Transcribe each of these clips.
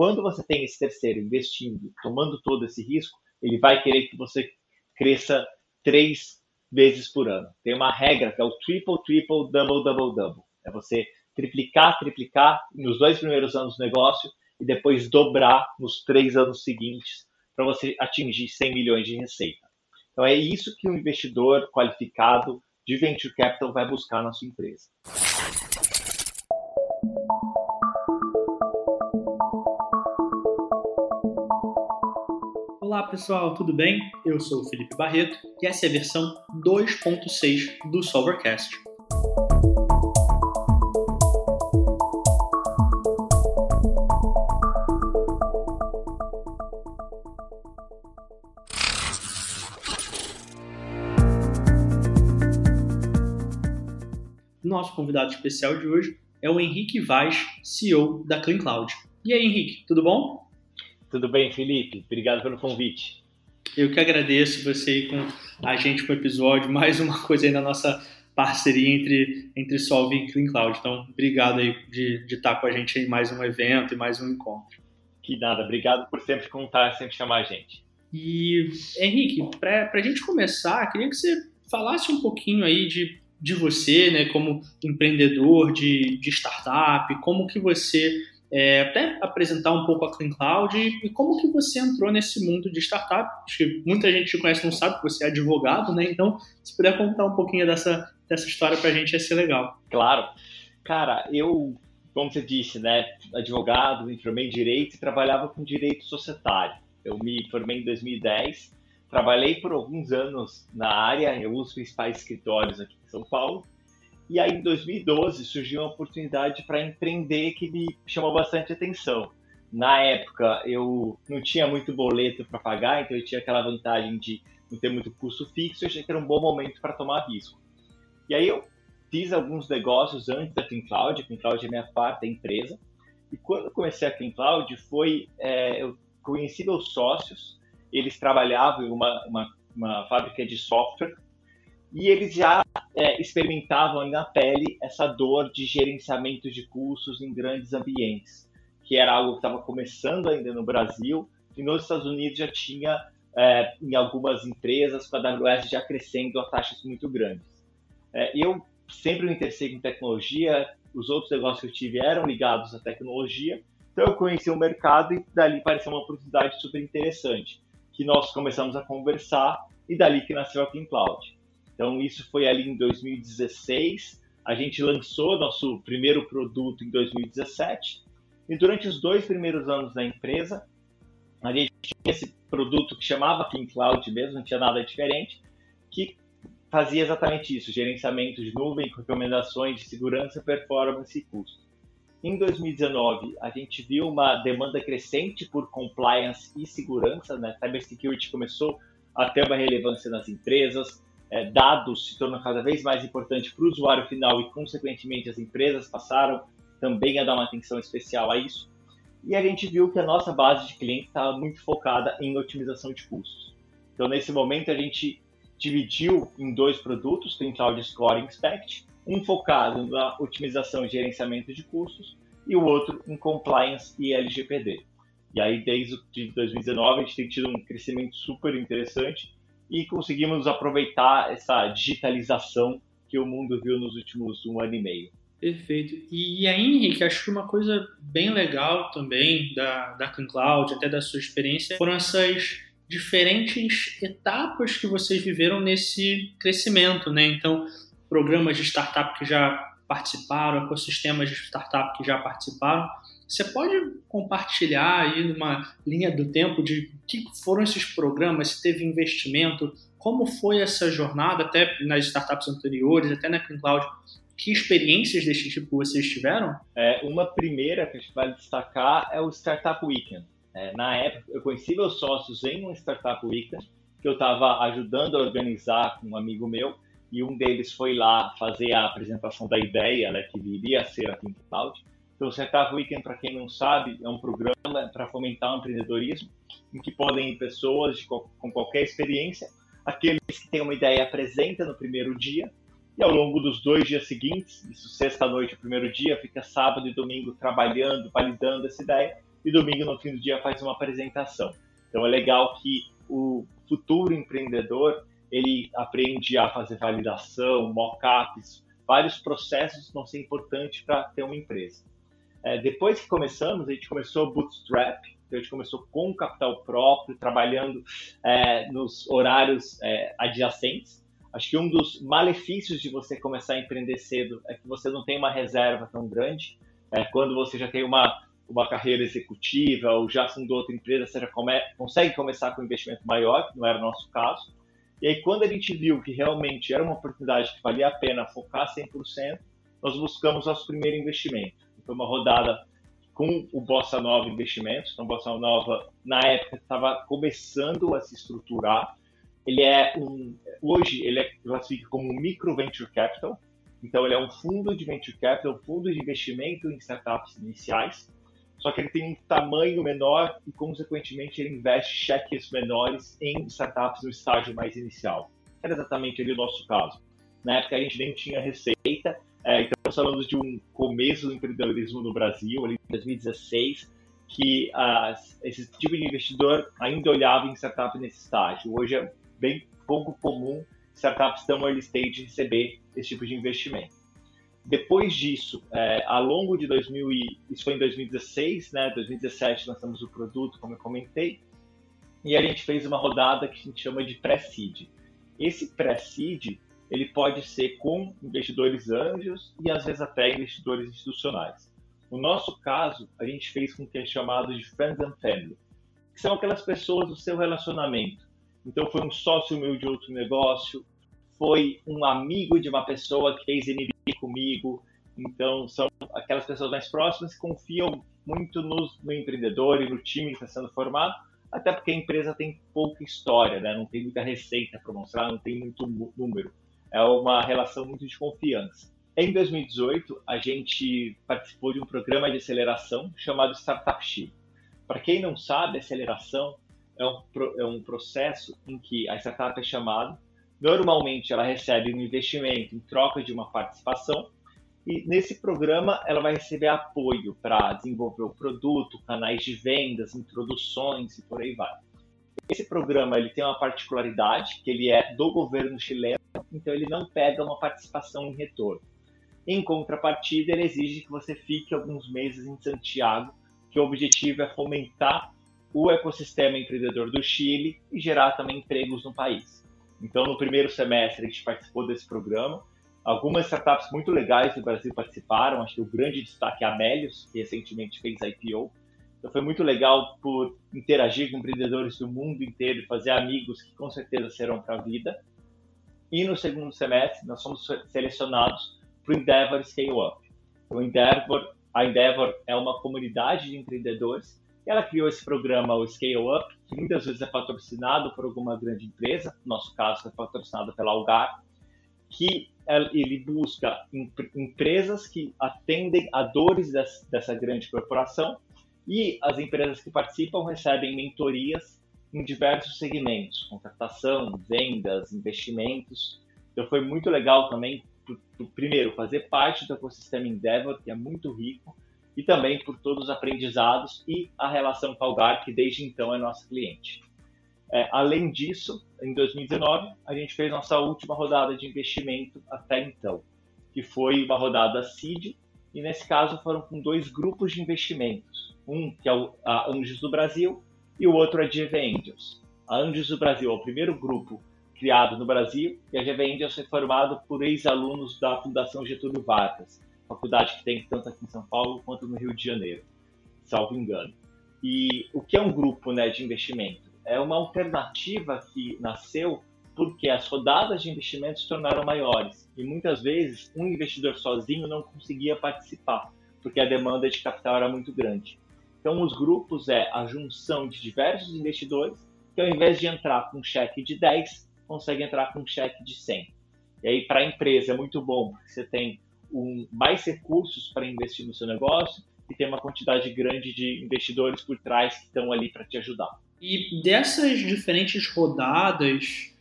quando você tem esse terceiro investindo, tomando todo esse risco, ele vai querer que você cresça três vezes por ano. Tem uma regra que é o triple, triple, double, double, double. É você triplicar, triplicar nos dois primeiros anos do negócio e depois dobrar nos três anos seguintes para você atingir 100 milhões de receita. Então é isso que um investidor qualificado de venture capital vai buscar na sua empresa. Olá pessoal, tudo bem? Eu sou o Felipe Barreto e essa é a versão 2.6 do Solvercast. Nosso convidado especial de hoje é o Henrique Vaz, CEO da Clean Cloud. E aí, Henrique, tudo bom? Tudo bem, Felipe? Obrigado pelo convite. Eu que agradeço você ir com a gente com o episódio, mais uma coisa aí na nossa parceria entre, entre Solve e Clean Cloud. Então, obrigado aí de, de estar com a gente em mais um evento e mais um encontro. Que nada, obrigado por sempre contar, sempre chamar a gente. E, Henrique, para a gente começar, queria que você falasse um pouquinho aí de, de você, né, como empreendedor de, de startup, como que você é, até apresentar um pouco a Clean Cloud e, como que você entrou nesse mundo de startup. Acho que muita gente te conhece não sabe que você é advogado, né? Então, se puder contar um pouquinho dessa, dessa história para a gente, ia ser legal. Claro. Cara, eu, como você disse, né, advogado, me formei em Direito e trabalhava com Direito Societário. Eu me formei em 2010, trabalhei por alguns anos na área, eu uso principais escritórios aqui em São Paulo, e aí, em 2012, surgiu uma oportunidade para empreender que me chamou bastante atenção. Na época, eu não tinha muito boleto para pagar, então eu tinha aquela vantagem de não ter muito custo fixo. Eu achei que era um bom momento para tomar risco. E aí, eu fiz alguns negócios antes da Clean Cloud. A Clean Cloud é minha quarta empresa. E quando eu comecei a Clean Cloud, foi, é, eu conheci meus sócios. Eles trabalhavam em uma, uma, uma fábrica de software e eles já é, experimentavam na pele essa dor de gerenciamento de custos em grandes ambientes, que era algo que estava começando ainda no Brasil e nos Estados Unidos já tinha é, em algumas empresas com a AWS já crescendo a taxas muito grandes. É, eu sempre me interessei em tecnologia, os outros negócios que eu tive eram ligados à tecnologia, então eu conheci o mercado e dali pareceu uma oportunidade super interessante, que nós começamos a conversar e dali que nasceu a Clean Cloud. Então, isso foi ali em 2016. A gente lançou nosso primeiro produto em 2017. E durante os dois primeiros anos da empresa, a gente tinha esse produto que chamava Clean Cloud mesmo, não tinha nada diferente, que fazia exatamente isso: gerenciamento de nuvem, recomendações de segurança, performance e custo. Em 2019, a gente viu uma demanda crescente por compliance e segurança, né? Cybersecurity começou a ter uma relevância nas empresas, é, dados se tornam cada vez mais importante para o usuário final e, consequentemente, as empresas passaram também a dar uma atenção especial a isso. E a gente viu que a nossa base de clientes estava muito focada em otimização de custos. Então, nesse momento, a gente dividiu em dois produtos, tem Cloud Score e Inspect, um focado na otimização e gerenciamento de custos e o outro em compliance e LGPD. E aí, desde 2019, a gente tem tido um crescimento super interessante e conseguimos aproveitar essa digitalização que o mundo viu nos últimos um ano e meio. Perfeito. E aí, Henrique, acho que uma coisa bem legal também da, da Cloud, até da sua experiência, foram essas diferentes etapas que vocês viveram nesse crescimento, né? Então, programas de startup que já participaram, ecossistemas de startup que já participaram. Você pode compartilhar aí numa linha do tempo de que foram esses programas, se teve investimento, como foi essa jornada, até nas startups anteriores, até na Cloud, que experiências desse tipo vocês tiveram? É, uma primeira que a gente vai destacar é o Startup Weekend. É, na época, eu conheci meus sócios em um Startup Weekend, que eu estava ajudando a organizar com um amigo meu, e um deles foi lá fazer a apresentação da ideia, né, que viria a ser a Think Cloud. Então, o Startup Weekend, para quem não sabe, é um programa para fomentar o empreendedorismo, em que podem ir pessoas com qualquer experiência, aqueles que têm uma ideia apresenta no primeiro dia, e ao longo dos dois dias seguintes, isso sexta-noite, primeiro dia, fica sábado e domingo trabalhando, validando essa ideia, e domingo no fim do dia faz uma apresentação. Então é legal que o futuro empreendedor ele aprende a fazer validação, mockups, vários processos vão ser importantes para ter uma empresa. É, depois que começamos, a gente começou bootstrap, então a gente começou com capital próprio, trabalhando é, nos horários é, adjacentes. Acho que um dos malefícios de você começar a empreender cedo é que você não tem uma reserva tão grande. É, quando você já tem uma, uma carreira executiva ou já fundou outra empresa, você já come, consegue começar com um investimento maior, que não era o nosso caso. E aí, quando a gente viu que realmente era uma oportunidade que valia a pena focar 100%, nós buscamos nosso primeiro investimento. Foi uma rodada com o Bossa Nova Investimentos. Então, Bossa Nova, na época, estava começando a se estruturar. Ele é um, hoje, ele é classificado como um micro venture capital. Então, ele é um fundo de venture capital, um fundo de investimento em startups iniciais só que ele tem um tamanho menor e, consequentemente, ele investe cheques menores em startups no estágio mais inicial. Era exatamente ali o nosso caso. Na época, a gente nem tinha receita, é, então estamos falando de um começo do empreendedorismo no Brasil, ali em 2016, que as, esse tipo de investidor ainda olhava em startup nesse estágio. Hoje é bem pouco comum startups tão early stage receber esse tipo de investimento. Depois disso, é, ao longo de 2000 e, isso foi em 2016, né? 2017 lançamos o produto, como eu comentei, e a gente fez uma rodada que a gente chama de pré-seed. Esse pré-seed ele pode ser com investidores anjos e às vezes até investidores institucionais. No nosso caso, a gente fez com o que é chamado de friends and family, que são aquelas pessoas do seu relacionamento. Então foi um sócio meu de outro negócio, foi um amigo de uma pessoa que fez MBA comigo. Então, são aquelas pessoas mais próximas que confiam muito no, no empreendedor e no time que está sendo formado, até porque a empresa tem pouca história, né? não tem muita receita para mostrar, não tem muito número. É uma relação muito de confiança. Em 2018, a gente participou de um programa de aceleração chamado Startup Shield. Para quem não sabe, aceleração é um, é um processo em que a startup é chamada Normalmente ela recebe um investimento em troca de uma participação e nesse programa ela vai receber apoio para desenvolver o produto, canais de vendas, introduções e por aí vai. Esse programa ele tem uma particularidade que ele é do governo chileno, então ele não pega uma participação em retorno. Em contrapartida, ele exige que você fique alguns meses em Santiago, que o objetivo é fomentar o ecossistema empreendedor do Chile e gerar também empregos no país. Então, no primeiro semestre, a gente participou desse programa. Algumas startups muito legais do Brasil participaram. Acho que o grande destaque é a Melios, que recentemente fez IPO. Então, foi muito legal por interagir com empreendedores do mundo inteiro fazer amigos que com certeza serão para a vida. E no segundo semestre, nós fomos selecionados para o Endeavor Scale Up. O Endeavor, a Endeavor é uma comunidade de empreendedores ela criou esse programa, o Scale Up, que muitas vezes é patrocinado por alguma grande empresa, no nosso caso é patrocinado pela Algar, que ele busca empresas que atendem a dores dessa grande corporação e as empresas que participam recebem mentorias em diversos segmentos, contratação, vendas, investimentos. Então foi muito legal também, primeiro, fazer parte do ecossistema Endeavor, que é muito rico, e também por todos os aprendizados e a relação com a Algar, que desde então é nosso cliente. É, além disso, em 2019, a gente fez nossa última rodada de investimento até então, que foi uma rodada seed, e nesse caso foram com dois grupos de investimentos, um que é a Anjos do Brasil e o outro a GV Angels. A Anjos do Brasil é o primeiro grupo criado no Brasil e a GV Angels foi formado por ex-alunos da Fundação Getúlio Vargas, faculdade que tem tanto aqui em São Paulo quanto no Rio de Janeiro, salvo engano. E o que é um grupo né, de investimento? É uma alternativa que nasceu porque as rodadas de investimento se tornaram maiores e muitas vezes um investidor sozinho não conseguia participar porque a demanda de capital era muito grande. Então, os grupos é a junção de diversos investidores que, ao invés de entrar com um cheque de 10, consegue entrar com um cheque de 100. E aí, para a empresa, é muito bom, porque você tem um, mais recursos para investir no seu negócio e tem uma quantidade grande de investidores por trás que estão ali para te ajudar. E dessas diferentes rodadas,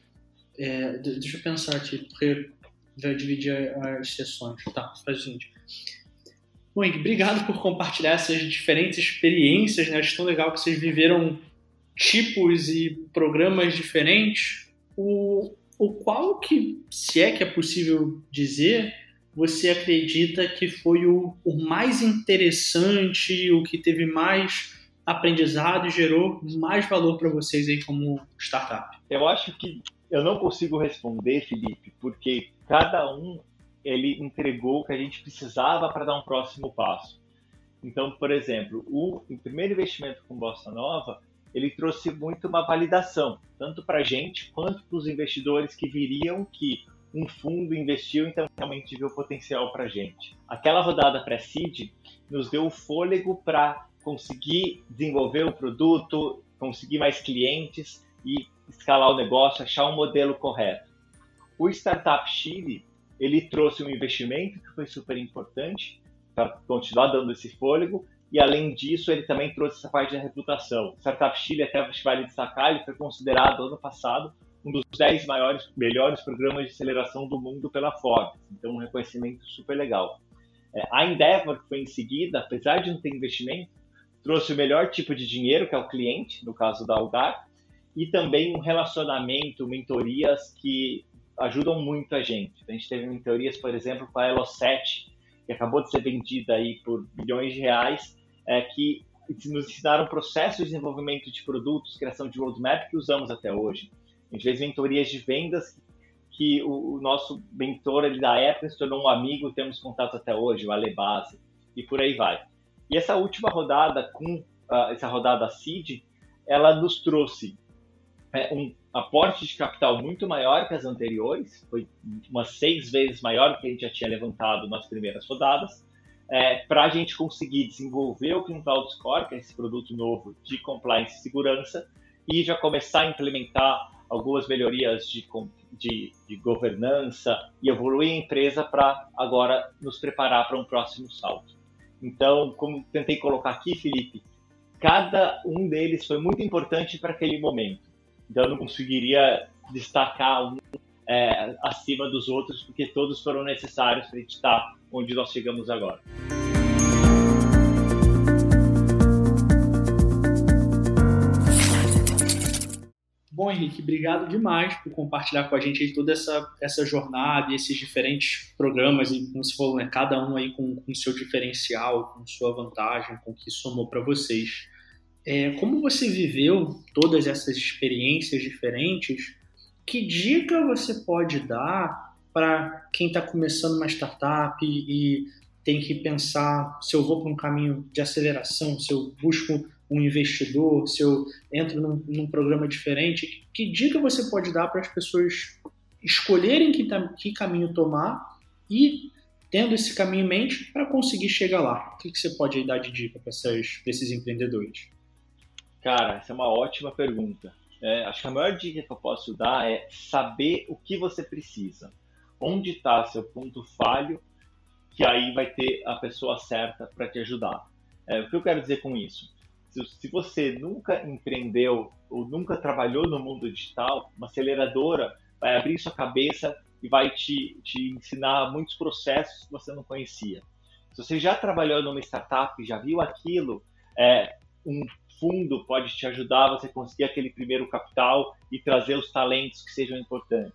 é, deixa eu pensar aqui, porque vai dividir as sessões. Tá, faz o seguinte. Bom, Henrique, obrigado por compartilhar essas diferentes experiências, né? Acho tão legal que vocês viveram tipos e programas diferentes. O, o qual que, se é que é possível dizer, você acredita que foi o, o mais interessante, o que teve mais aprendizado e gerou mais valor para vocês aí como startup? Eu acho que eu não consigo responder, Felipe, porque cada um ele entregou o que a gente precisava para dar um próximo passo. Então, por exemplo, o, o primeiro investimento com Bossa Nova, ele trouxe muito uma validação, tanto para a gente quanto para os investidores que viriam que um fundo investiu, então realmente viu potencial para a gente. Aquela rodada pré-seed nos deu o fôlego para conseguir desenvolver o produto, conseguir mais clientes e escalar o negócio, achar um modelo correto. O Startup Chile ele trouxe um investimento que foi super importante para continuar dando esse fôlego, e além disso, ele também trouxe essa parte da reputação. Startup Chile, até vale destacar, ele foi considerado ano passado um dos 10 maiores, melhores programas de aceleração do mundo pela Forbes. Então, um reconhecimento super legal. É, a Endeavor, que foi em seguida, apesar de não ter investimento, trouxe o melhor tipo de dinheiro, que é o cliente, no caso da Algar, e também um relacionamento, mentorias que ajudam muito a gente. A gente teve mentorias, por exemplo, com a Elo7, que acabou de ser vendida aí por bilhões de reais, é, que nos ensinaram processos de desenvolvimento de produtos, criação de roadmap que usamos até hoje. A gente fez mentorias de vendas que o, o nosso mentor ali da época se tornou um amigo, temos contato até hoje, o Alebase, e por aí vai. E essa última rodada, com uh, essa rodada seed, ela nos trouxe um aporte de capital muito maior que as anteriores, foi umas seis vezes maior do que a gente já tinha levantado nas primeiras rodadas, é, para a gente conseguir desenvolver o Cloud Score, que é esse produto novo de compliance e segurança, e já começar a implementar algumas melhorias de, de, de governança e evoluir a empresa para agora nos preparar para um próximo salto. Então, como tentei colocar aqui, Felipe, cada um deles foi muito importante para aquele momento. Então, eu não conseguiria destacar um é, acima dos outros, porque todos foram necessários para a gente estar onde nós chegamos agora. Bom, Henrique, obrigado demais por compartilhar com a gente toda essa, essa jornada e esses diferentes programas, e como você falou, né, cada um aí com seu diferencial, com sua vantagem, com o que somou para vocês. É, como você viveu todas essas experiências diferentes, que dica você pode dar para quem está começando uma startup e, tem que pensar se eu vou para um caminho de aceleração, se eu busco um investidor, se eu entro num, num programa diferente, que dica você pode dar para as pessoas escolherem que, que, caminho tomar e tendo esse caminho em mente para conseguir chegar lá? O que, que você pode dar de dica para esses empreendedores? Cara, essa é uma ótima pergunta. É, acho que a maior dica que eu posso dar é saber o que você precisa. Onde está seu ponto falho, que aí vai ter a pessoa certa para te ajudar. É, o que eu quero dizer com isso? se, se você nunca empreendeu ou nunca trabalhou no mundo digital, uma aceleradora vai abrir sua cabeça e vai te, te ensinar muitos processos que você não conhecia. Se você já trabalhou numa startup, já viu aquilo, é, um fundo pode te ajudar a você conseguir aquele primeiro capital e trazer os talentos que sejam importantes.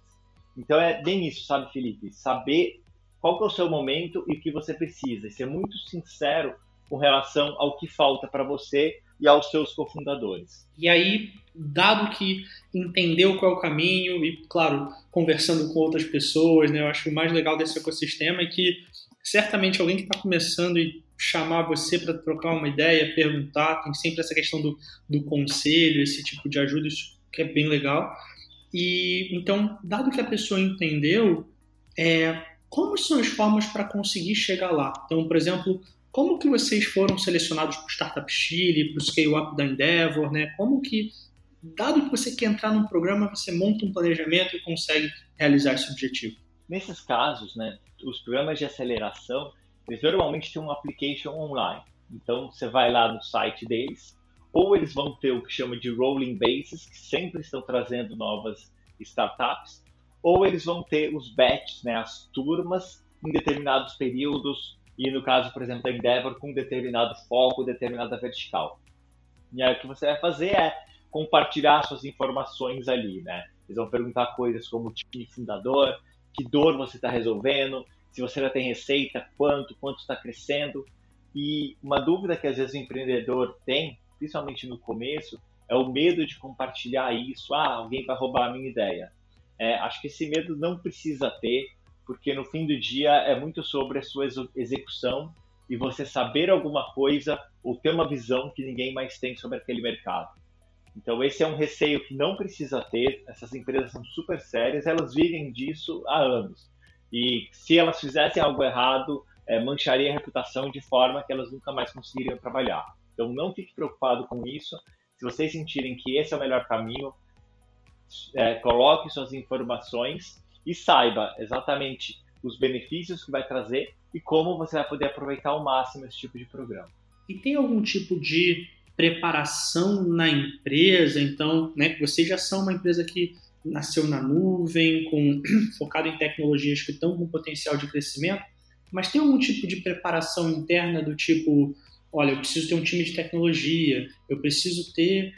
Então é bem isso, sabe, Felipe? Saber qual é o seu momento e o que você precisa. E ser muito sincero com relação ao que falta para você e aos seus cofundadores. E aí, dado que entendeu qual é o caminho e, claro, conversando com outras pessoas, né, eu acho que o mais legal desse ecossistema é que certamente alguém que está começando e chamar você para trocar uma ideia, perguntar, tem sempre essa questão do, do conselho, esse tipo de ajuda, isso que é bem legal. E então, dado que a pessoa entendeu, é, como são as formas para conseguir chegar lá? Então, por exemplo, como que vocês foram selecionados para o Startup Chile, para o Scale Up da Endeavor, né? Como que, dado que você quer entrar num programa, você monta um planejamento e consegue realizar esse objetivo? Nesses casos, né, os programas de aceleração, eles normalmente têm um application online. Então, você vai lá no site deles, ou eles vão ter o que chama de rolling bases, que sempre estão trazendo novas startups, ou eles vão ter os batches, né, as turmas, em determinados períodos e no caso, por exemplo, da Endeavor, com determinado foco, determinada vertical. E aí o que você vai fazer é compartilhar suas informações ali, né? Eles vão perguntar coisas como time fundador, que dor você está resolvendo, se você já tem receita, quanto, quanto está crescendo. E uma dúvida que às vezes o empreendedor tem, principalmente no começo, é o medo de compartilhar isso. Ah, alguém vai roubar a minha ideia. É, acho que esse medo não precisa ter, porque no fim do dia é muito sobre a sua execução e você saber alguma coisa ou ter uma visão que ninguém mais tem sobre aquele mercado. Então esse é um receio que não precisa ter. Essas empresas são super sérias, elas vivem disso há anos. E se elas fizessem algo errado, é, mancharia a reputação de forma que elas nunca mais conseguiriam trabalhar. Então não fique preocupado com isso. Se vocês sentirem que esse é o melhor caminho, é, coloque suas informações e saiba exatamente os benefícios que vai trazer e como você vai poder aproveitar ao máximo esse tipo de programa. E tem algum tipo de preparação na empresa? Então, né, vocês já são uma empresa que nasceu na nuvem, com, focado em tecnologias que estão com potencial de crescimento, mas tem algum tipo de preparação interna do tipo, olha, eu preciso ter um time de tecnologia, eu preciso ter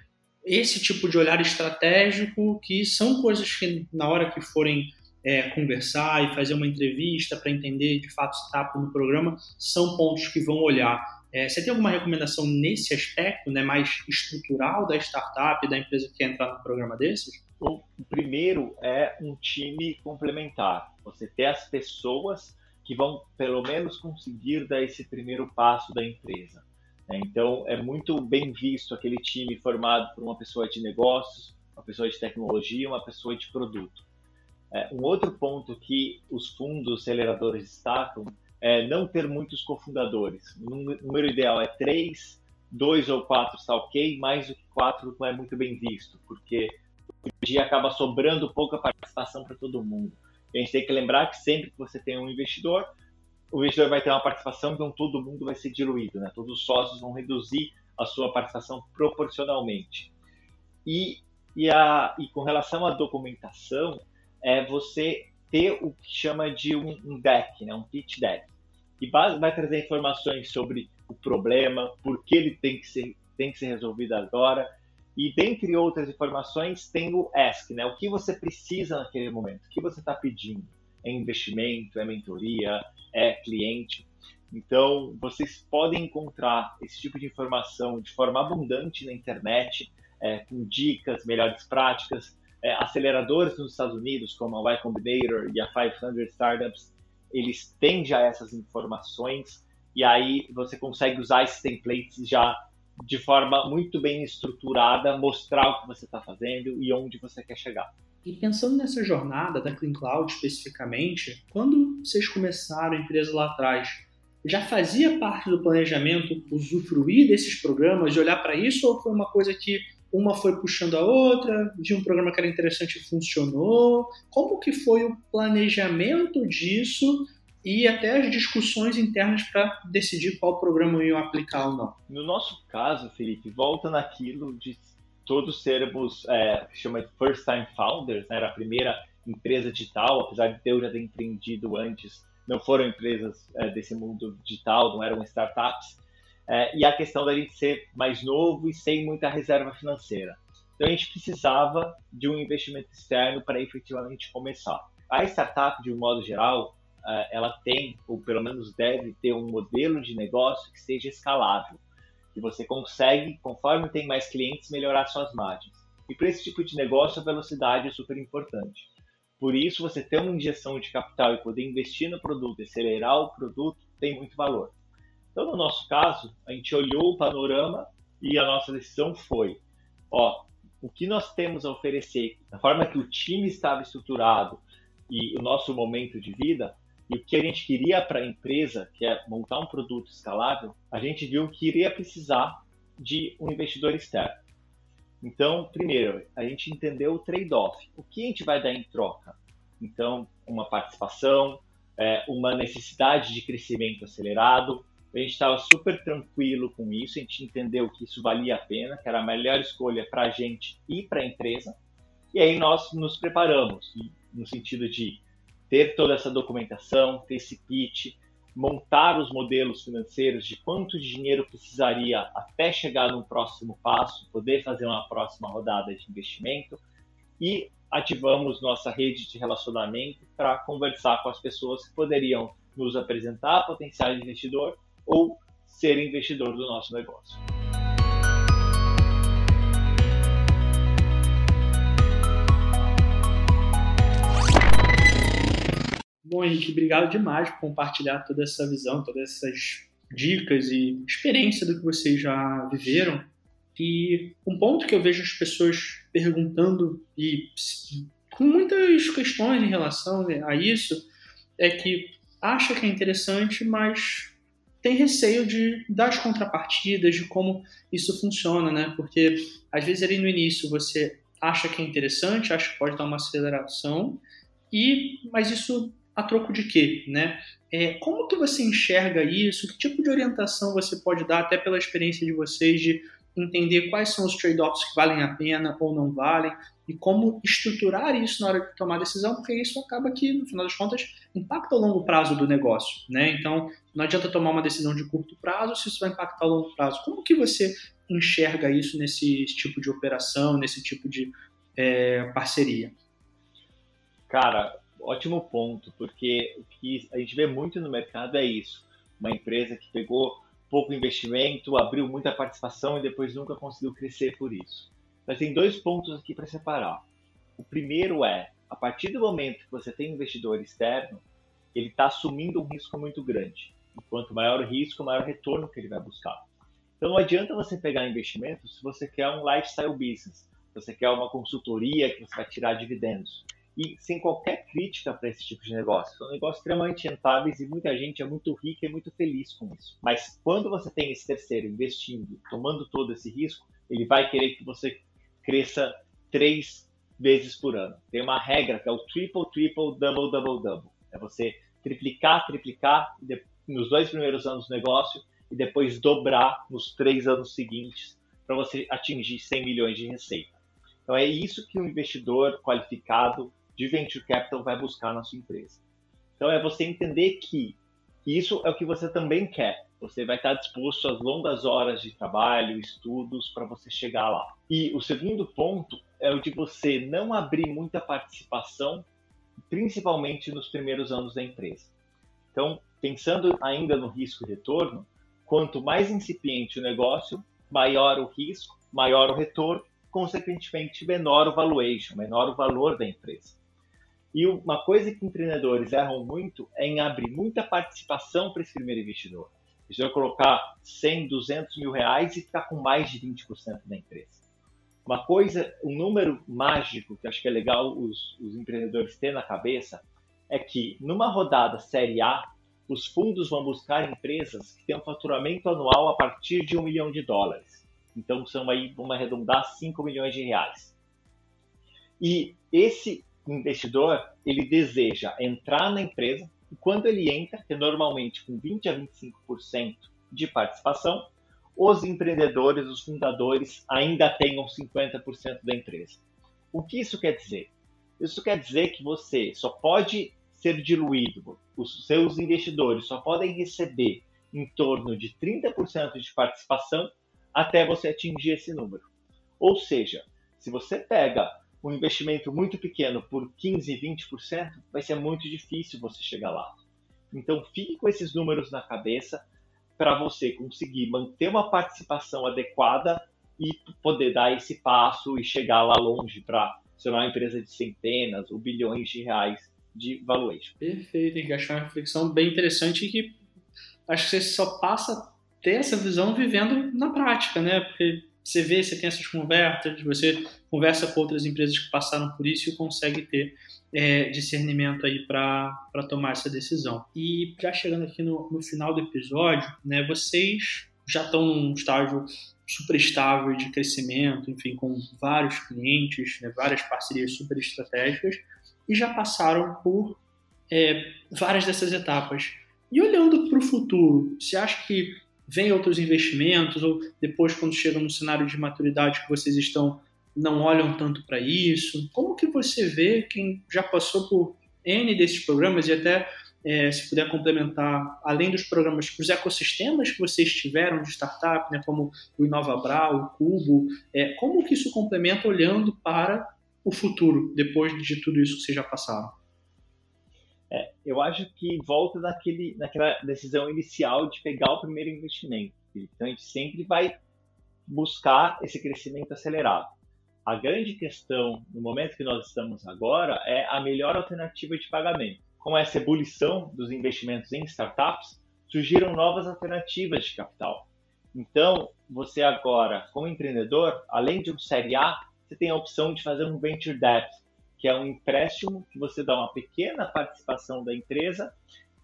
esse tipo de olhar estratégico, que são coisas que na hora que forem é, conversar e fazer uma entrevista para entender de fato se está no programa, são pontos que vão olhar. É, você tem alguma recomendação nesse aspecto, né, mais estrutural da startup, da empresa que quer entrar no programa desses? O primeiro é um time complementar. Você ter as pessoas que vão, pelo menos, conseguir dar esse primeiro passo da empresa. Né? Então, é muito bem visto aquele time formado por uma pessoa de negócios, uma pessoa de tecnologia, uma pessoa de produto. É, um outro ponto que os fundos aceleradores destacam é não ter muitos cofundadores. O número ideal é três, dois ou quatro está ok, mais do que quatro não é muito bem visto, porque dia acaba sobrando pouca participação para todo mundo. a gente tem que lembrar que sempre que você tem um investidor, o investidor vai ter uma participação, então todo mundo vai ser diluído, né? Todos os sócios vão reduzir a sua participação proporcionalmente. E, e, a, e com relação à documentação, é você ter o que chama de um, um deck, né? um pitch deck, que vai, trazer informações sobre o problema, por que ele tem que ser, tem que ser resolvido agora, e dentre outras informações tem o ask, né? O que você precisa naquele momento, o que você está pedindo é investimento, é mentoria, é cliente. Então, vocês podem encontrar esse tipo de informação de forma abundante na internet, é, com dicas, melhores práticas. É, aceleradores nos Estados Unidos, como a Y Combinator e a 500 Startups, eles têm já essas informações e aí você consegue usar esses templates já de forma muito bem estruturada, mostrar o que você está fazendo e onde você quer chegar. E pensando nessa jornada da Clean Cloud especificamente, quando vocês começaram a empresa lá atrás, já fazia parte do planejamento usufruir desses programas, e olhar para isso, ou foi uma coisa que uma foi puxando a outra, de um programa que era interessante e funcionou? Como que foi o planejamento disso e até as discussões internas para decidir qual programa iam aplicar ou não? No nosso caso, Felipe, volta naquilo de todos sermos, é, chama de first time founders, né? era a primeira empresa digital, apesar de eu já ter empreendido antes, não foram empresas é, desse mundo digital, não eram startups, é, e a questão da gente ser mais novo e sem muita reserva financeira. Então a gente precisava de um investimento externo para efetivamente começar. A startup, de um modo geral, ela tem, ou pelo menos deve ter um modelo de negócio que seja escalável que você consegue, conforme tem mais clientes, melhorar suas margens. E para esse tipo de negócio, a velocidade é super importante. Por isso, você ter uma injeção de capital e poder investir no produto, acelerar o produto, tem muito valor. Então, no nosso caso, a gente olhou o panorama e a nossa decisão foi: ó, o que nós temos a oferecer, da forma que o time estava estruturado e o nosso momento de vida, e o que a gente queria para a empresa, que é montar um produto escalável, a gente viu que iria precisar de um investidor externo. Então, primeiro, a gente entendeu o trade-off. O que a gente vai dar em troca? Então, uma participação, é, uma necessidade de crescimento acelerado. A gente estava super tranquilo com isso, a gente entendeu que isso valia a pena, que era a melhor escolha para a gente e para a empresa. E aí nós nos preparamos, no sentido de ter toda essa documentação, ter esse pitch, montar os modelos financeiros de quanto dinheiro precisaria até chegar no próximo passo, poder fazer uma próxima rodada de investimento e ativamos nossa rede de relacionamento para conversar com as pessoas que poderiam nos apresentar potencial investidor ou ser investidor do nosso negócio. Bom, Henrique, obrigado demais por compartilhar toda essa visão, todas essas dicas e experiência do que vocês já viveram. E um ponto que eu vejo as pessoas perguntando e com muitas questões em relação a isso é que acha que é interessante, mas tem receio de das contrapartidas, de como isso funciona, né? Porque às vezes ali no início você acha que é interessante, acha que pode dar uma aceleração, e mas isso a troco de quê, né? É, como que você enxerga isso? Que tipo de orientação você pode dar, até pela experiência de vocês, de entender quais são os trade-offs que valem a pena ou não valem, e como estruturar isso na hora de tomar decisão, porque isso acaba que, no final das contas, impacta o longo prazo do negócio, né? Então, não adianta tomar uma decisão de curto prazo se isso vai impactar o longo prazo. Como que você enxerga isso nesse tipo de operação, nesse tipo de é, parceria? Cara, ótimo ponto, porque o que a gente vê muito no mercado é isso. Uma empresa que pegou pouco investimento, abriu muita participação e depois nunca conseguiu crescer por isso. Mas tem dois pontos aqui para separar. O primeiro é, a partir do momento que você tem um investidor externo, ele está assumindo um risco muito grande. E quanto maior o risco, maior o retorno que ele vai buscar. Então não adianta você pegar investimento se você quer um lifestyle business, você quer uma consultoria que você vai tirar dividendos e sem qualquer crítica para esse tipo de negócio. São negócios extremamente rentáveis e muita gente é muito rica e muito feliz com isso. Mas quando você tem esse terceiro investindo, tomando todo esse risco, ele vai querer que você cresça três vezes por ano. Tem uma regra que é o triple, triple, double, double, double. É você triplicar, triplicar nos dois primeiros anos do negócio e depois dobrar nos três anos seguintes para você atingir 100 milhões de receita. Então é isso que um investidor qualificado de venture capital vai buscar na sua empresa. Então é você entender que isso é o que você também quer. Você vai estar disposto às longas horas de trabalho, estudos para você chegar lá. E o segundo ponto é o de você não abrir muita participação, principalmente nos primeiros anos da empresa. Então, pensando ainda no risco e retorno, quanto mais incipiente o negócio, maior o risco, maior o retorno, consequentemente menor o valuation, menor o valor da empresa. E uma coisa que empreendedores erram muito é em abrir muita participação para esse primeiro investidor. Eles vão colocar 100, 200 mil reais e ficar com mais de 20% da empresa. Uma coisa, um número mágico que acho que é legal os, os empreendedores terem na cabeça é que numa rodada série A, os fundos vão buscar empresas que têm um faturamento anual a partir de um milhão de dólares. Então são aí, vamos arredondar, 5 milhões de reais. E esse investidor ele deseja entrar na empresa e quando ele entra, que é normalmente com 20 a 25% de participação, os empreendedores, os fundadores ainda tenham 50% da empresa. O que isso quer dizer? Isso quer dizer que você só pode ser diluído, os seus investidores só podem receber em torno de 30% de participação até você atingir esse número. Ou seja, se você pega um investimento muito pequeno por 15, 20%, vai ser muito difícil você chegar lá. Então, fique com esses números na cabeça para você conseguir manter uma participação adequada e poder dar esse passo e chegar lá longe para ser uma empresa de centenas ou bilhões de reais de valuation. Perfeito, Henrique. Acho uma reflexão bem interessante e que acho que você só passa a ter essa visão vivendo na prática, né? Porque você vê, você tem essas conversas, você conversa com outras empresas que passaram por isso e consegue ter é, discernimento aí para tomar essa decisão. E já chegando aqui no, no final do episódio, né, vocês já estão num estágio super estável de crescimento, enfim, com vários clientes, né, várias parcerias super estratégicas e já passaram por é, várias dessas etapas. E olhando para o futuro, você acha que vem outros investimentos, ou depois, quando chega no cenário de maturidade que vocês estão, não olham tanto para isso? Como que você vê quem já passou por N desses programas e até é, se puder complementar, além dos programas, os ecossistemas que vocês tiveram de startup, né, como o InovaBra, o Cubo, é, como que isso complementa olhando para o futuro, depois de tudo isso que vocês já passaram? Eu acho que volta naquele, naquela decisão inicial de pegar o primeiro investimento. Então, a gente sempre vai buscar esse crescimento acelerado. A grande questão, no momento que nós estamos agora, é a melhor alternativa de pagamento. Com essa ebulição dos investimentos em startups, surgiram novas alternativas de capital. Então, você agora, como empreendedor, além de um Série A, você tem a opção de fazer um Venture Debt, que é um empréstimo que você dá uma pequena participação da empresa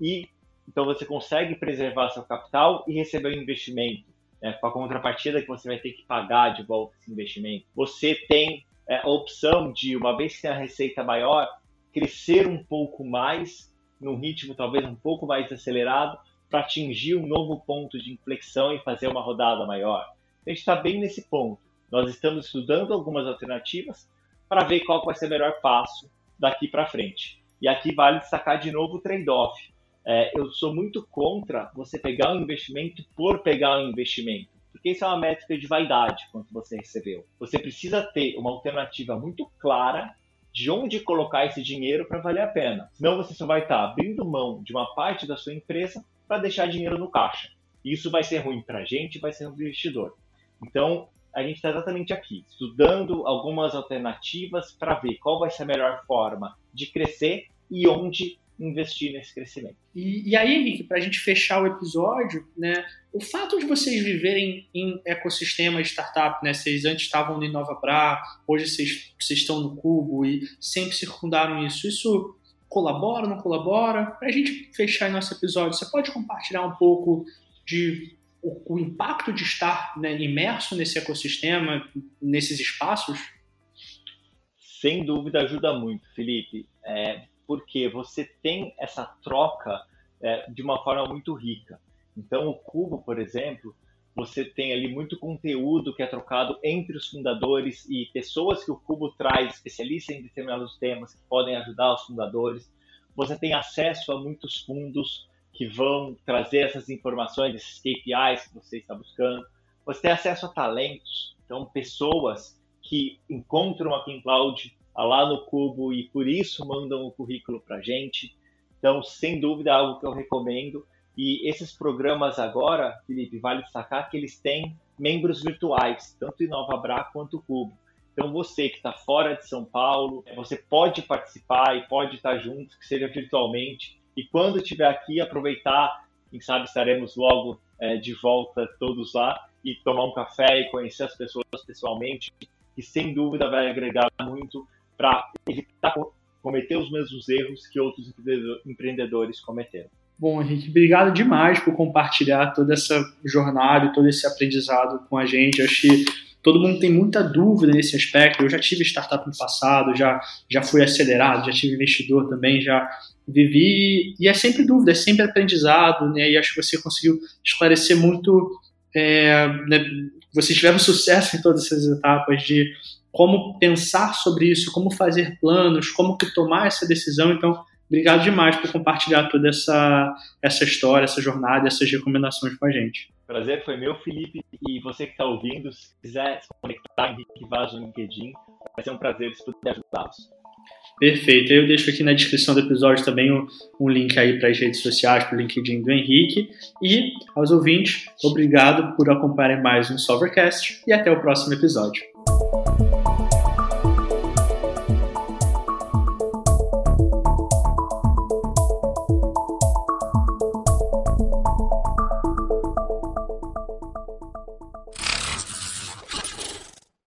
e então você consegue preservar seu capital e receber o investimento é, com a contrapartida que você vai ter que pagar de volta esse investimento. Você tem é, a opção de, uma vez que tem a receita maior, crescer um pouco mais, num ritmo talvez um pouco mais acelerado, para atingir um novo ponto de inflexão e fazer uma rodada maior. A gente está bem nesse ponto. Nós estamos estudando algumas alternativas para ver qual vai ser o melhor passo daqui para frente. E aqui vale destacar de novo o trade-off. É, eu sou muito contra você pegar um investimento por pegar um investimento, porque isso é uma métrica de vaidade quanto você recebeu. Você precisa ter uma alternativa muito clara de onde colocar esse dinheiro para valer a pena. Senão você só vai estar tá abrindo mão de uma parte da sua empresa para deixar dinheiro no caixa. Isso vai ser ruim para a gente, vai ser ruim para o investidor. Então, a gente está exatamente aqui, estudando algumas alternativas para ver qual vai ser a melhor forma de crescer e onde investir nesse crescimento. E, e aí, Henrique, para a gente fechar o episódio, né, o fato de vocês viverem em ecossistema de startup, né, vocês antes estavam no InovaBra, hoje vocês, vocês estão no Cubo e sempre circundaram isso, isso colabora, não colabora? Para a gente fechar nosso episódio, você pode compartilhar um pouco de o, o impacto de estar né, imerso nesse ecossistema, nesses espaços? Sem dúvida ajuda muito, Felipe. É, porque você tem essa troca é, de uma forma muito rica. Então, o Cubo, por exemplo, você tem ali muito conteúdo que é trocado entre os fundadores e pessoas que o Cubo traz, especialistas em determinados temas, que podem ajudar os fundadores. Você tem acesso a muitos fundos que vão trazer essas informações, esses KPIs que você está buscando. Você tem acesso a talentos, então pessoas que encontram a Cloud lá no Cubo e por isso mandam o currículo para a gente. Então, sem dúvida, é algo que eu recomendo. E esses programas agora, Felipe, vale destacar que eles têm membros virtuais, tanto InovaBra quanto o Cubo. Então, você que está fora de São Paulo, você pode participar e pode estar junto, que seja virtualmente. E quando estiver aqui, aproveitar, quem sabe estaremos logo é, de volta todos lá e tomar um café e conhecer as pessoas pessoalmente, que sem dúvida vai agregar muito para evitar cometer os mesmos erros que outros empreendedores cometeram. Bom, Henrique, obrigado demais por compartilhar toda essa jornada todo esse aprendizado com a gente. Eu acho que todo mundo tem muita dúvida nesse aspecto. Eu já tive startup no passado, já, já fui acelerado, já tive investidor também, já vivi. E é sempre dúvida, é sempre aprendizado, né? E acho que você conseguiu esclarecer muito. É, né? Vocês tiveram sucesso em todas essas etapas de como pensar sobre isso, como fazer planos, como tomar essa decisão. Então, obrigado demais por compartilhar toda essa, essa história, essa jornada, essas recomendações com a gente. Prazer foi meu, Felipe, e você que está ouvindo, se quiser se conectar Henrique Vaz no LinkedIn, vai ser um prazer se puder ajudá-los. Perfeito. Eu deixo aqui na descrição do episódio também um, um link aí para as redes sociais, para o LinkedIn do Henrique. E aos ouvintes, obrigado por acompanharem mais um Solvercast e até o próximo episódio.